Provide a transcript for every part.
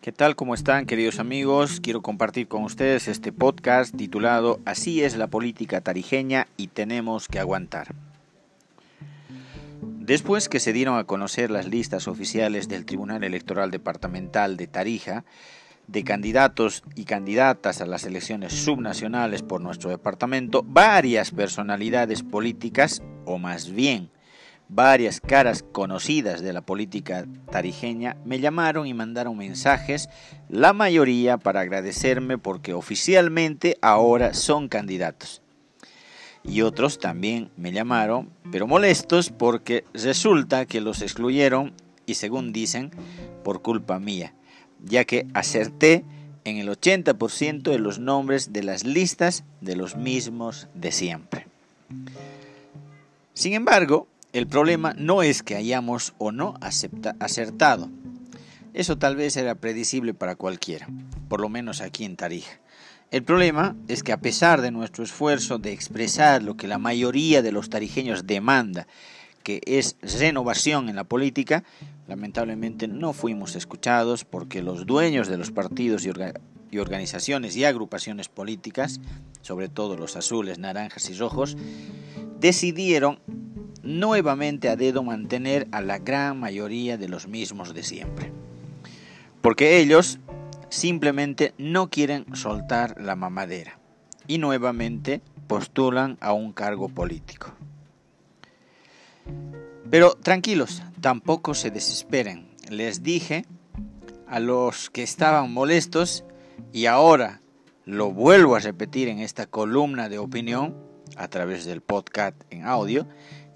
¿Qué tal? ¿Cómo están queridos amigos? Quiero compartir con ustedes este podcast titulado Así es la política tarijeña y tenemos que aguantar. Después que se dieron a conocer las listas oficiales del Tribunal Electoral Departamental de Tarija, de candidatos y candidatas a las elecciones subnacionales por nuestro departamento, varias personalidades políticas, o más bien varias caras conocidas de la política tarijeña, me llamaron y mandaron mensajes, la mayoría para agradecerme porque oficialmente ahora son candidatos. Y otros también me llamaron, pero molestos porque resulta que los excluyeron y según dicen, por culpa mía ya que acerté en el 80% de los nombres de las listas de los mismos de siempre. Sin embargo, el problema no es que hayamos o no acertado. Eso tal vez era predecible para cualquiera, por lo menos aquí en Tarija. El problema es que a pesar de nuestro esfuerzo de expresar lo que la mayoría de los tarijeños demanda, que es renovación en la política, lamentablemente no fuimos escuchados porque los dueños de los partidos y, organizaciones y agrupaciones políticas, sobre todo los azules, naranjas y rojos, decidieron nuevamente a dedo mantener a la gran mayoría de los mismos de siempre. Porque ellos simplemente no quieren soltar la mamadera y nuevamente postulan a un cargo político. Pero tranquilos, tampoco se desesperen. Les dije a los que estaban molestos y ahora lo vuelvo a repetir en esta columna de opinión a través del podcast en audio,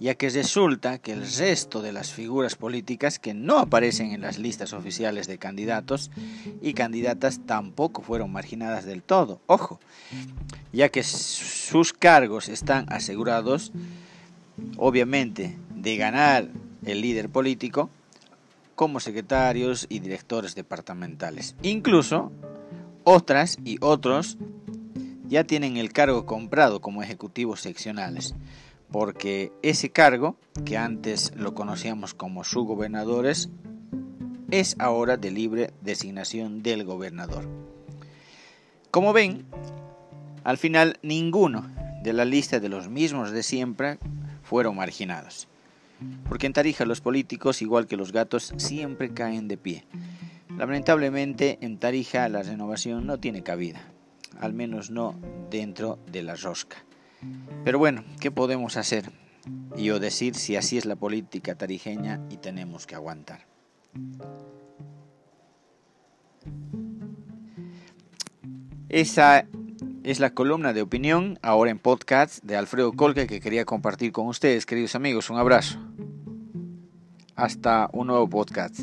ya que resulta que el resto de las figuras políticas que no aparecen en las listas oficiales de candidatos y candidatas tampoco fueron marginadas del todo, ojo, ya que sus cargos están asegurados, obviamente de ganar el líder político como secretarios y directores departamentales. Incluso otras y otros ya tienen el cargo comprado como ejecutivos seccionales, porque ese cargo, que antes lo conocíamos como subgobernadores, es ahora de libre designación del gobernador. Como ven, al final ninguno de la lista de los mismos de siempre fueron marginados. Porque en Tarija los políticos, igual que los gatos, siempre caen de pie. Lamentablemente en Tarija la renovación no tiene cabida, al menos no dentro de la rosca. Pero bueno, ¿qué podemos hacer? Y o decir si así es la política tarijeña y tenemos que aguantar. Esa es la columna de opinión, ahora en podcast, de Alfredo Colque que quería compartir con ustedes, queridos amigos. Un abrazo. Hasta un nuevo podcast.